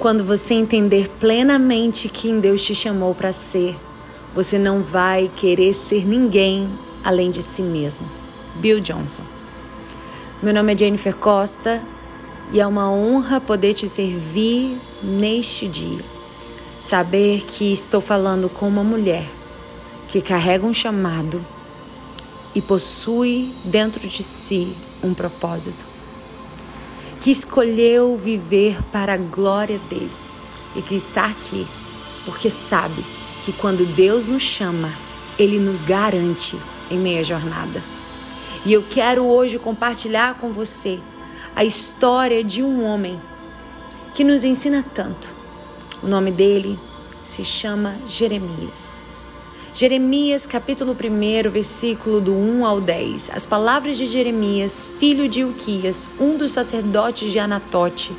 Quando você entender plenamente quem Deus te chamou para ser, você não vai querer ser ninguém além de si mesmo. Bill Johnson. Meu nome é Jennifer Costa e é uma honra poder te servir neste dia. Saber que estou falando com uma mulher que carrega um chamado e possui dentro de si um propósito, que escolheu viver para a glória dele e que está aqui porque sabe que quando Deus nos chama, ele nos garante em meia jornada. E eu quero hoje compartilhar com você a história de um homem que nos ensina tanto. O nome dele se chama Jeremias. Jeremias, capítulo 1, versículo do 1 ao 10. As palavras de Jeremias, filho de Uquias, um dos sacerdotes de Anatote,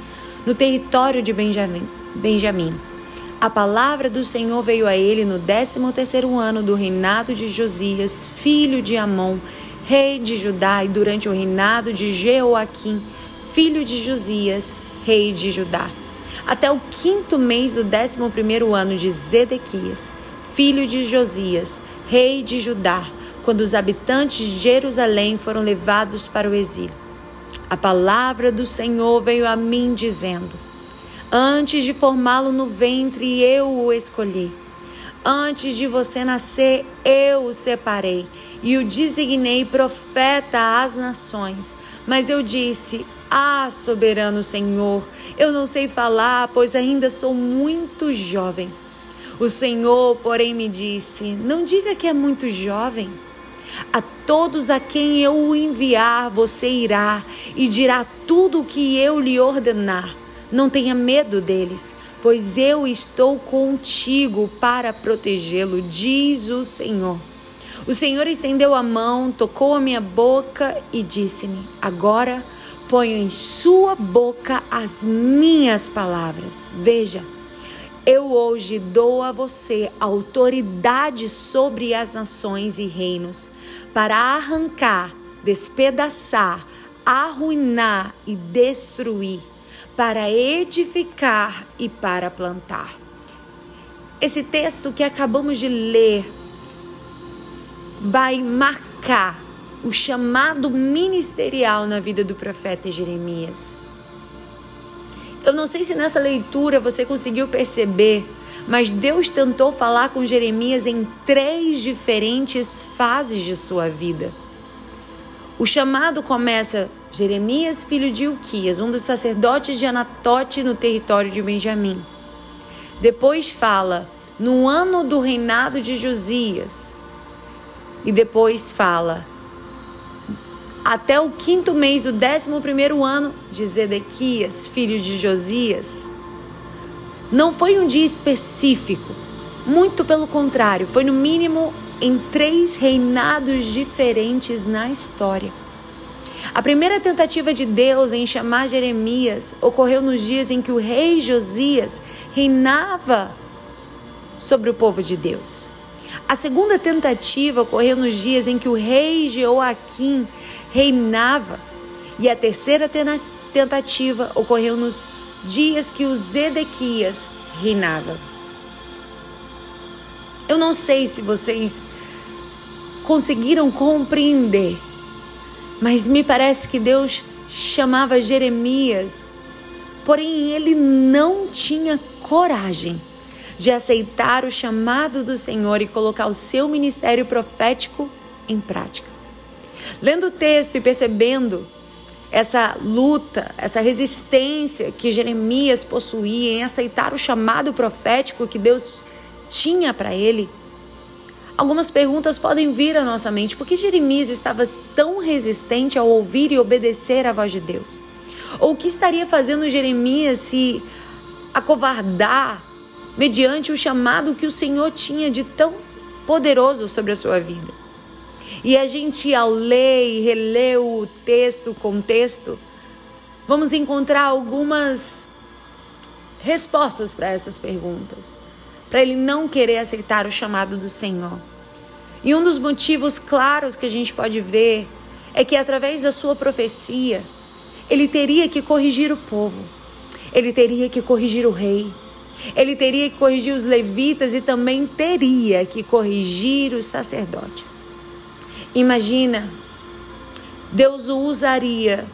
no território de Benjamim. Benjamim. A palavra do Senhor veio a ele no décimo terceiro ano do reinado de Josias, filho de Amon, rei de Judá, e durante o reinado de Jeoaquim, filho de Josias, rei de Judá. Até o quinto mês do décimo primeiro ano de Zedequias, filho de Josias, rei de Judá, quando os habitantes de Jerusalém foram levados para o exílio. A palavra do Senhor veio a mim dizendo: Antes de formá-lo no ventre, eu o escolhi. Antes de você nascer, eu o separei e o designei profeta às nações. Mas eu disse: Ah, soberano Senhor, eu não sei falar, pois ainda sou muito jovem. O Senhor, porém, me disse: Não diga que é muito jovem. A todos a quem eu o enviar, você irá e dirá tudo o que eu lhe ordenar. Não tenha medo deles, pois eu estou contigo para protegê-lo, diz o Senhor. O Senhor estendeu a mão, tocou a minha boca e disse-me: Agora ponho em sua boca as minhas palavras. Veja, eu hoje dou a você autoridade sobre as nações e reinos para arrancar, despedaçar, arruinar e destruir, para edificar e para plantar. Esse texto que acabamos de ler vai marcar o chamado ministerial na vida do profeta Jeremias. Eu não sei se nessa leitura você conseguiu perceber, mas Deus tentou falar com Jeremias em três diferentes fases de sua vida. O chamado começa Jeremias, filho de Uquias, um dos sacerdotes de Anatote no território de Benjamim. Depois fala no ano do reinado de Josias. E depois fala até o quinto mês do décimo primeiro ano de Zedequias, filho de Josias. Não foi um dia específico, muito pelo contrário, foi no mínimo em três reinados diferentes na história. A primeira tentativa de Deus em chamar Jeremias ocorreu nos dias em que o rei Josias reinava sobre o povo de Deus. A segunda tentativa ocorreu nos dias em que o rei Joaquim reinava. E a terceira tentativa ocorreu nos dias que o Zedequias reinava. Eu não sei se vocês conseguiram compreender, mas me parece que Deus chamava Jeremias, porém ele não tinha coragem de aceitar o chamado do Senhor e colocar o seu ministério profético em prática. Lendo o texto e percebendo essa luta, essa resistência que Jeremias possuía em aceitar o chamado profético que Deus tinha para ele, algumas perguntas podem vir à nossa mente. Por que Jeremias estava tão resistente ao ouvir e obedecer à voz de Deus? Ou o que estaria fazendo Jeremias se acovardar mediante o chamado que o Senhor tinha de tão poderoso sobre a sua vida? E a gente, ao ler e reler o texto, o contexto, vamos encontrar algumas respostas para essas perguntas. Para ele não querer aceitar o chamado do Senhor. E um dos motivos claros que a gente pode ver é que através da sua profecia, ele teria que corrigir o povo. ele teria que corrigir o rei. Ele teria que corrigir os levitas e também teria que corrigir os sacerdotes. Imagina, Deus o usaria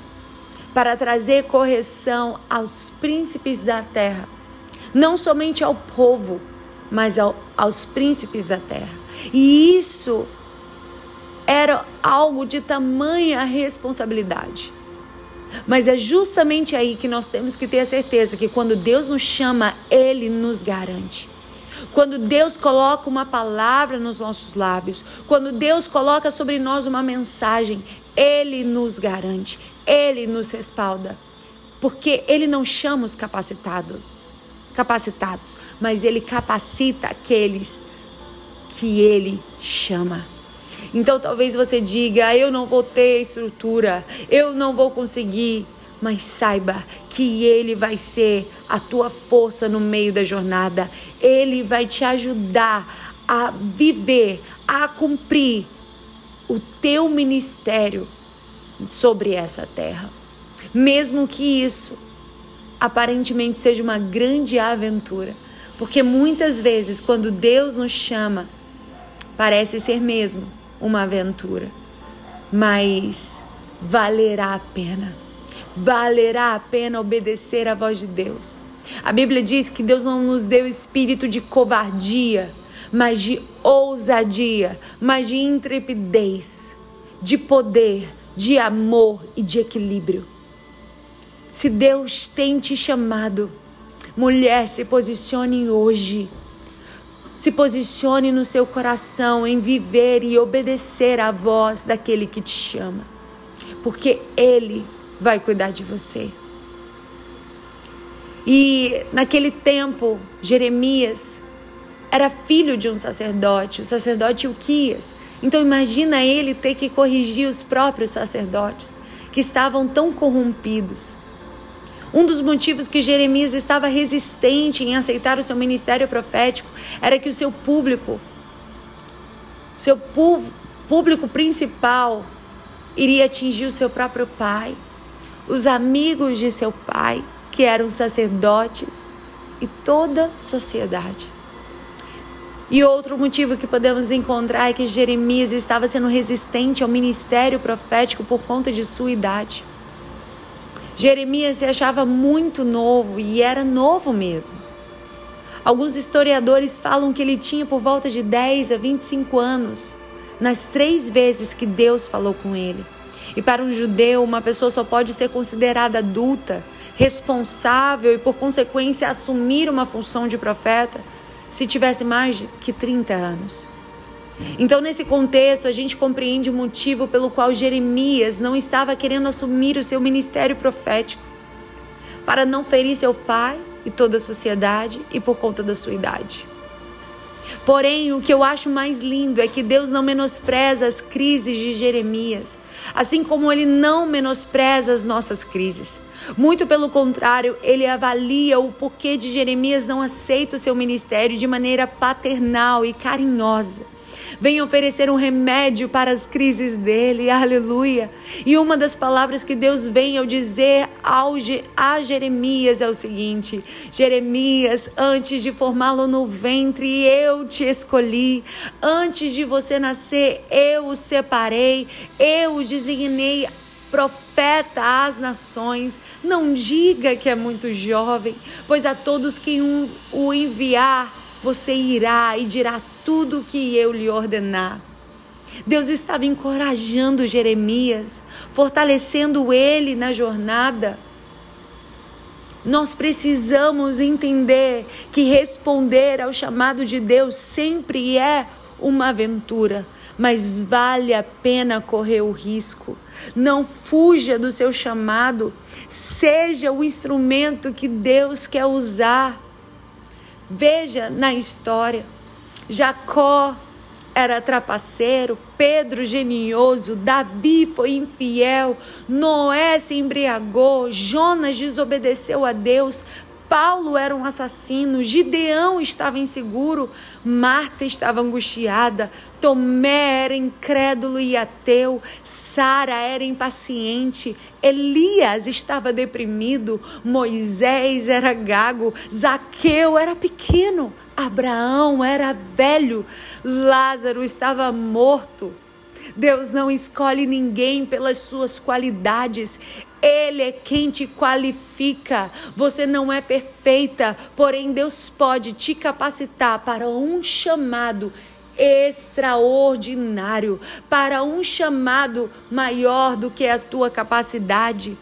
para trazer correção aos príncipes da terra, não somente ao povo, mas ao, aos príncipes da terra. E isso era algo de tamanha responsabilidade. Mas é justamente aí que nós temos que ter a certeza que quando Deus nos chama, Ele nos garante. Quando Deus coloca uma palavra nos nossos lábios, quando Deus coloca sobre nós uma mensagem, Ele nos garante, Ele nos respalda. Porque Ele não chama os capacitados, capacitados, mas Ele capacita aqueles que Ele chama. Então talvez você diga: eu não vou ter estrutura, eu não vou conseguir. Mas saiba que Ele vai ser a tua força no meio da jornada. Ele vai te ajudar a viver, a cumprir o teu ministério sobre essa terra. Mesmo que isso aparentemente seja uma grande aventura. Porque muitas vezes, quando Deus nos chama, parece ser mesmo uma aventura, mas valerá a pena. Valerá a pena obedecer à voz de Deus. A Bíblia diz que Deus não nos deu espírito de covardia, mas de ousadia, mas de intrepidez, de poder, de amor e de equilíbrio. Se Deus tem te chamado, mulher, se posicione hoje se posicione no seu coração em viver e obedecer à voz daquele que te chama, porque Ele vai cuidar de você. E naquele tempo, Jeremias era filho de um sacerdote, o sacerdote Uquias. Então imagina ele ter que corrigir os próprios sacerdotes que estavam tão corrompidos. Um dos motivos que Jeremias estava resistente em aceitar o seu ministério profético era que o seu público, seu público principal, iria atingir o seu próprio pai, os amigos de seu pai, que eram sacerdotes, e toda a sociedade. E outro motivo que podemos encontrar é que Jeremias estava sendo resistente ao ministério profético por conta de sua idade. Jeremias se achava muito novo e era novo mesmo. Alguns historiadores falam que ele tinha por volta de 10 a 25 anos, nas três vezes que Deus falou com ele. E para um judeu, uma pessoa só pode ser considerada adulta, responsável e, por consequência, assumir uma função de profeta se tivesse mais que 30 anos. Então, nesse contexto, a gente compreende o motivo pelo qual Jeremias não estava querendo assumir o seu ministério profético para não ferir seu pai e toda a sociedade e por conta da sua idade. Porém, o que eu acho mais lindo é que Deus não menospreza as crises de Jeremias, assim como ele não menospreza as nossas crises. Muito pelo contrário, ele avalia o porquê de Jeremias não aceita o seu ministério de maneira paternal e carinhosa vem oferecer um remédio para as crises dele, aleluia. E uma das palavras que Deus vem ao dizer ao, a Jeremias é o seguinte: Jeremias, antes de formá-lo no ventre, eu te escolhi, antes de você nascer, eu o separei, eu o designei profeta às nações. Não diga que é muito jovem, pois a todos que o enviar, você irá e dirá tudo o que eu lhe ordenar. Deus estava encorajando Jeremias, fortalecendo ele na jornada. Nós precisamos entender que responder ao chamado de Deus sempre é uma aventura, mas vale a pena correr o risco. Não fuja do seu chamado, seja o instrumento que Deus quer usar. Veja na história Jacó era trapaceiro, Pedro genioso, Davi foi infiel, Noé se embriagou, Jonas desobedeceu a Deus, Paulo era um assassino, Gideão estava inseguro, Marta estava angustiada, Tomé era incrédulo e ateu, Sara era impaciente, Elias estava deprimido, Moisés era gago, Zaqueu era pequeno, Abraão era velho, Lázaro estava morto. Deus não escolhe ninguém pelas suas qualidades, Ele é quem te qualifica. Você não é perfeita, porém Deus pode te capacitar para um chamado extraordinário, para um chamado maior do que a tua capacidade.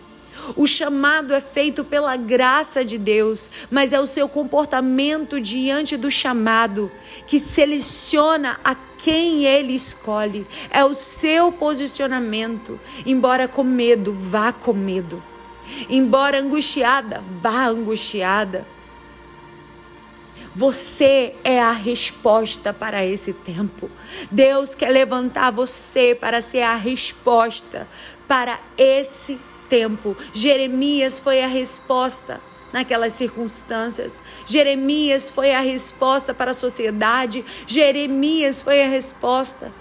O chamado é feito pela graça de Deus, mas é o seu comportamento diante do chamado que seleciona a quem ele escolhe. É o seu posicionamento. Embora com medo, vá com medo. Embora angustiada, vá angustiada. Você é a resposta para esse tempo. Deus quer levantar você para ser a resposta para esse tempo tempo. Jeremias foi a resposta naquelas circunstâncias. Jeremias foi a resposta para a sociedade. Jeremias foi a resposta.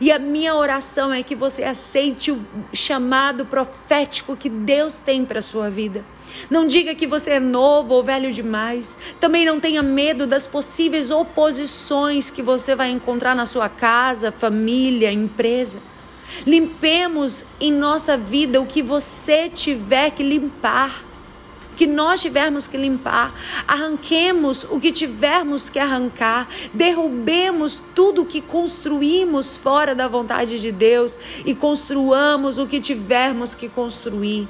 E a minha oração é que você aceite o chamado profético que Deus tem para a sua vida. Não diga que você é novo ou velho demais. Também não tenha medo das possíveis oposições que você vai encontrar na sua casa, família, empresa. Limpemos em nossa vida o que você tiver que limpar. Que nós tivermos que limpar, arranquemos o que tivermos que arrancar, derrubemos tudo que construímos fora da vontade de Deus e construamos o que tivermos que construir.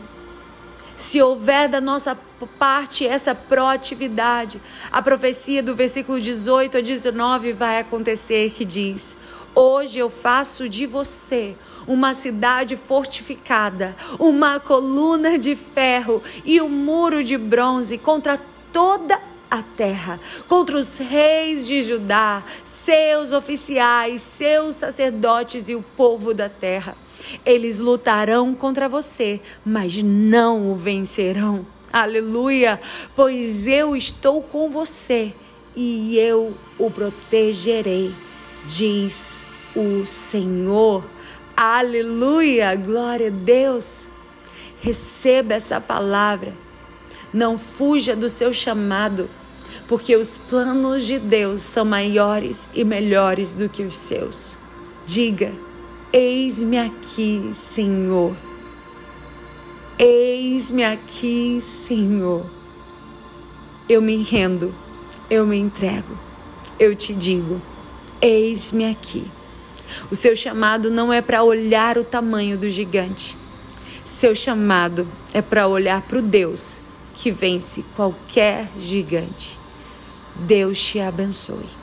Se houver da nossa parte essa proatividade, a profecia do versículo 18 a 19 vai acontecer que diz: Hoje eu faço de você uma cidade fortificada, uma coluna de ferro e um muro de bronze contra toda a terra, contra os reis de Judá, seus oficiais, seus sacerdotes e o povo da terra. Eles lutarão contra você, mas não o vencerão. Aleluia! Pois eu estou com você e eu o protegerei, diz o Senhor. Aleluia, glória a Deus. Receba essa palavra. Não fuja do seu chamado, porque os planos de Deus são maiores e melhores do que os seus. Diga: Eis-me aqui, Senhor. Eis-me aqui, Senhor. Eu me rendo, eu me entrego, eu te digo: Eis-me aqui. O seu chamado não é para olhar o tamanho do gigante. Seu chamado é para olhar para o Deus que vence qualquer gigante. Deus te abençoe.